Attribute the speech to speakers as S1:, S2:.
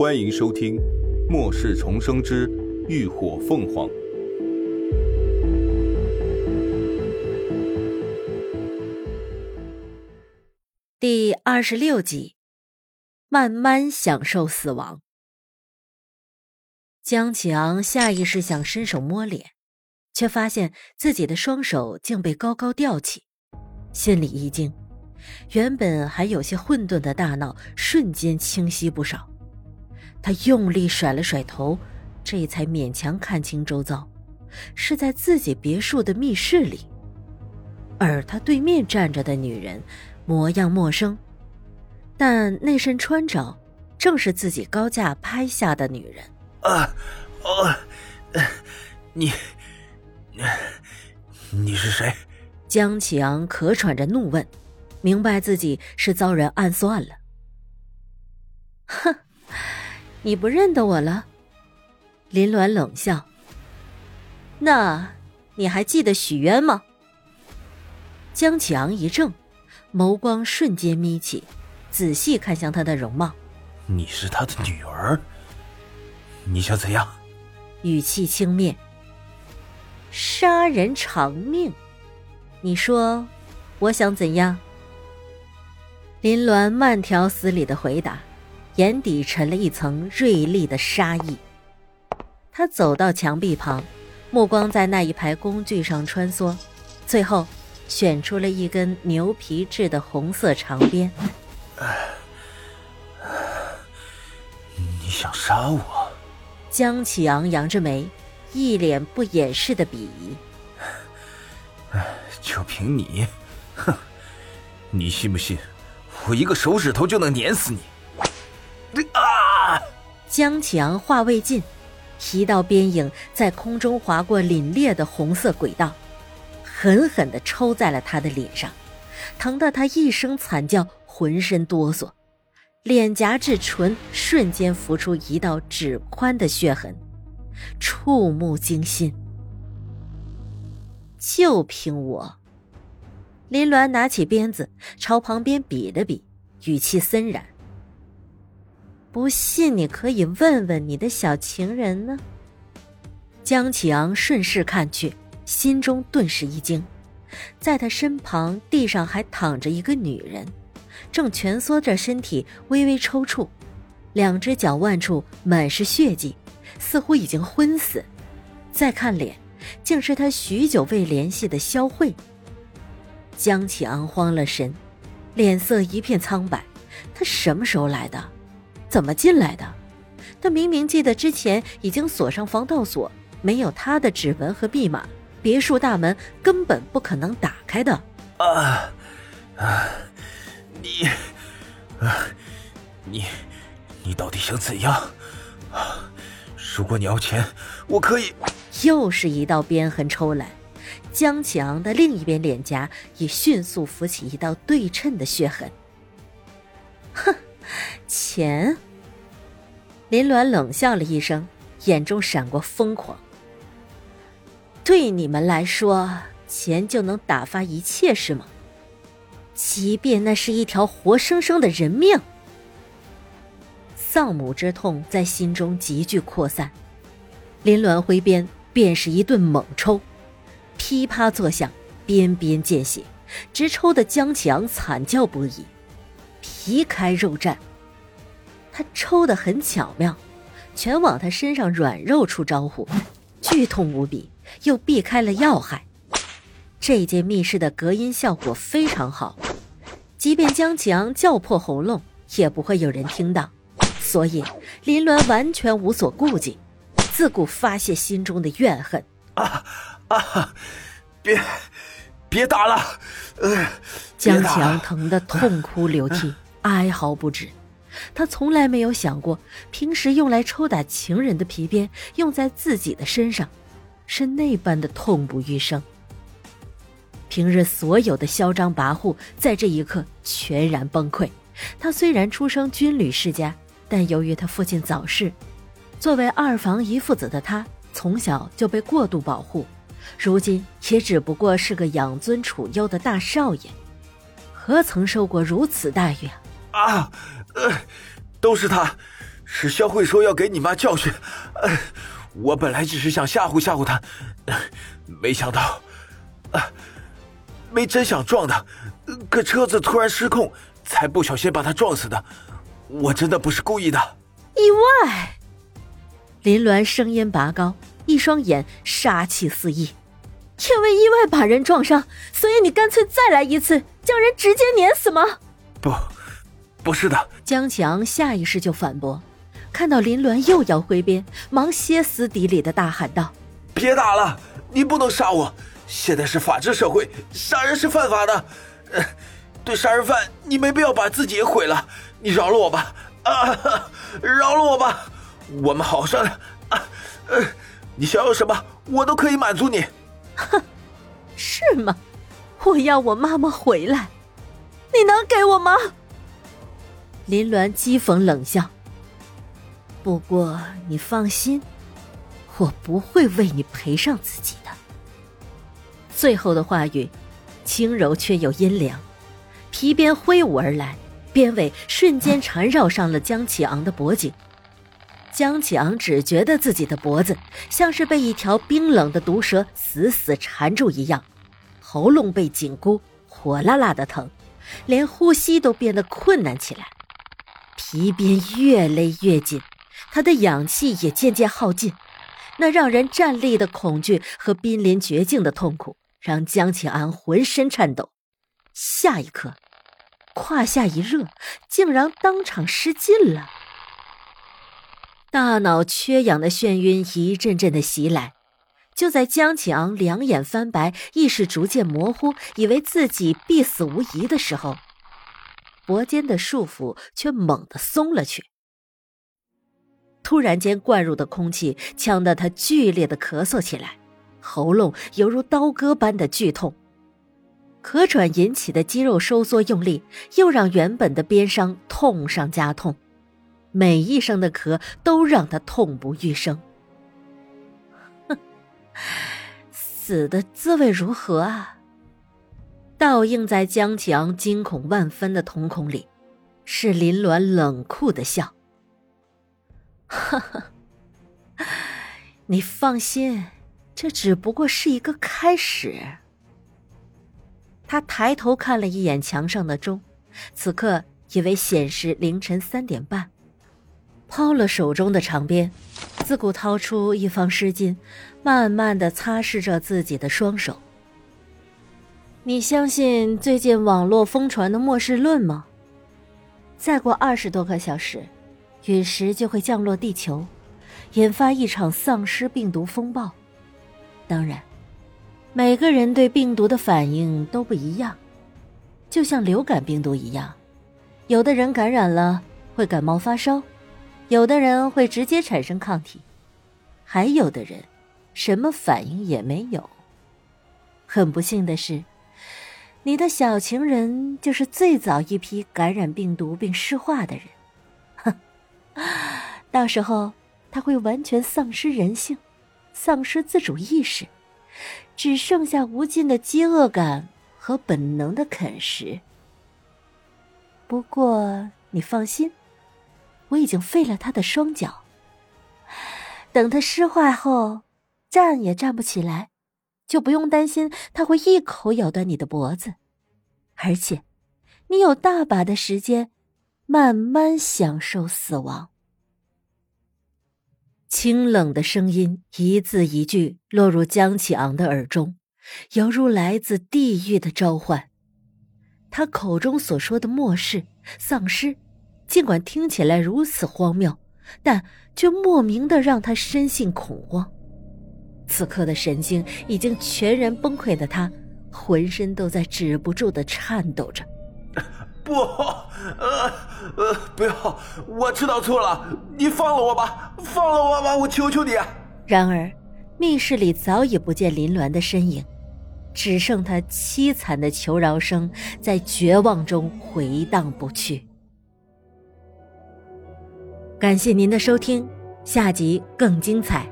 S1: 欢迎收听《末世重生之浴火凤凰》
S2: 第二十六集，慢慢享受死亡。江启昂下意识想伸手摸脸，却发现自己的双手竟被高高吊起，心里一惊，原本还有些混沌的大脑瞬间清晰不少。他用力甩了甩头，这才勉强看清周遭，是在自己别墅的密室里。而他对面站着的女人，模样陌生，但那身穿着，正是自己高价拍下的女人。
S3: 啊，哦，你，你是谁？
S2: 江启昂咳喘着怒问，明白自己是遭人暗算了。哼，你不认得我了？林鸾冷笑。那你还记得许渊吗？江启昂一怔，眸光瞬间眯起，仔细看向他的容貌。
S3: 你是他的女儿。你想怎样？
S2: 语气轻蔑。杀人偿命，你说，我想怎样？林鸾慢条斯理的回答，眼底沉了一层锐利的杀意。他走到墙壁旁，目光在那一排工具上穿梭，最后选出了一根牛皮制的红色长鞭。
S3: 你想杀我？
S2: 江启昂扬着眉，一脸不掩饰的鄙夷。
S3: 就凭你，哼！你信不信，我一个手指头就能碾死你？
S2: 江启昂话未尽，一道鞭影在空中划过凛冽的红色轨道，狠狠的抽在了他的脸上，疼得他一声惨叫，浑身哆嗦。脸颊至唇瞬间浮出一道指宽的血痕，触目惊心。就凭我，林鸾拿起鞭子朝旁边比了比，语气森然：“不信你可以问问你的小情人呢。”江启昂顺势看去，心中顿时一惊，在他身旁地上还躺着一个女人。正蜷缩着身体，微微抽搐，两只脚腕处满是血迹，似乎已经昏死。再看脸，竟是他许久未联系的萧慧。江启昂慌了神，脸色一片苍白。他什么时候来的？怎么进来的？他明明记得之前已经锁上防盗锁，没有他的指纹和密码，别墅大门根本不可能打开的。
S3: 啊啊！你，啊，你，你到底想怎样？啊，如果你要钱，我可以。
S2: 又是一道鞭痕抽来，江启昂的另一边脸颊也迅速浮起一道对称的血痕。钱。林鸾冷笑了一声，眼中闪过疯狂。对你们来说，钱就能打发一切是吗？即便那是一条活生生的人命，丧母之痛在心中急剧扩散。林鸾挥鞭便是一顿猛抽，噼啪作响，鞭鞭见血，直抽的江强惨叫不已，皮开肉绽。他抽得很巧妙，全往他身上软肉处招呼，剧痛无比，又避开了要害。这间密室的隔音效果非常好。即便江启昂叫破喉咙，也不会有人听到，所以林鸾完全无所顾忌，自顾发泄心中的怨恨。
S3: 啊啊！别别打了！呃，
S2: 江启昂疼得痛哭流涕，哀嚎不止。他从来没有想过，平时用来抽打情人的皮鞭，用在自己的身上，是那般的痛不欲生。平日所有的嚣张跋扈，在这一刻全然崩溃。他虽然出生军旅世家，但由于他父亲早逝，作为二房一父子的他，从小就被过度保护，如今也只不过是个养尊处优的大少爷，何曾受过如此待遇？
S3: 啊，呃，都是他，是肖慧说要给你妈教训。我本来只是想吓唬吓唬他，没想到，没真想撞他，可车子突然失控，才不小心把他撞死的。我真的不是故意的。
S2: 意外。林鸾声音拔高，一双眼杀气四溢。因为意外把人撞伤，所以你干脆再来一次，将人直接碾死吗？
S3: 不，不是的。
S2: 江强下意识就反驳，看到林鸾又要挥鞭，忙歇斯底里的大喊道：“
S3: 别打了，你不能杀我！现在是法治社会，杀人是犯法的。对杀人犯，你没必要把自己也毁了。你饶了我吧，啊，饶了我吧，我们好好商量。啊，呃，你想要什么，我都可以满足你。”
S2: 哼，是吗？我要我妈妈回来，你能给我吗？林鸾讥讽冷笑。不过你放心，我不会为你赔上自己的。最后的话语轻柔却又阴凉，皮鞭挥舞而来，鞭尾瞬间缠绕上了江启昂的脖颈。江启昂只觉得自己的脖子像是被一条冰冷的毒蛇死死缠住一样，喉咙被紧箍，火辣辣的疼，连呼吸都变得困难起来。皮鞭越勒越紧，他的氧气也渐渐耗尽。那让人站立的恐惧和濒临绝境的痛苦，让江启昂浑身颤抖。下一刻，胯下一热，竟然当场失禁了。大脑缺氧的眩晕一阵阵的袭来，就在江启昂两眼翻白、意识逐渐模糊，以为自己必死无疑的时候，脖间的束缚却猛地松了去。突然间灌入的空气呛得他剧烈的咳嗽起来，喉咙犹如刀割般的剧痛，咳喘引起的肌肉收缩用力，又让原本的鞭伤痛上加痛。每一声的咳都让他痛不欲生。哼，死的滋味如何啊？倒映在江强惊恐万分的瞳孔里，是林鸾冷酷的笑。哈哈，你放心，这只不过是一个开始。他抬头看了一眼墙上的钟，此刻已为显示凌晨三点半。抛了手中的长鞭，自顾掏出一方湿巾，慢慢的擦拭着自己的双手。你相信最近网络疯传的末世论吗？再过二十多个小时，陨石就会降落地球，引发一场丧尸病毒风暴。当然，每个人对病毒的反应都不一样，就像流感病毒一样，有的人感染了会感冒发烧。有的人会直接产生抗体，还有的人什么反应也没有。很不幸的是，你的小情人就是最早一批感染病毒并尸化的人。哼，到时候他会完全丧失人性，丧失自主意识，只剩下无尽的饥饿感和本能的啃食。不过你放心。我已经废了他的双脚。等他湿化后，站也站不起来，就不用担心他会一口咬断你的脖子。而且，你有大把的时间，慢慢享受死亡。清冷的声音一字一句落入江启昂的耳中，犹如来自地狱的召唤。他口中所说的末世、丧尸。尽管听起来如此荒谬，但却莫名的让他深信恐慌。此刻的神经已经全然崩溃的他，浑身都在止不住的颤抖着。
S3: 不，呃呃，不要！我知道错了，你放了我吧，放了我吧，我求求你。
S2: 然而，密室里早已不见林鸾的身影，只剩他凄惨的求饶声在绝望中回荡不去。感谢您的收听，下集更精彩。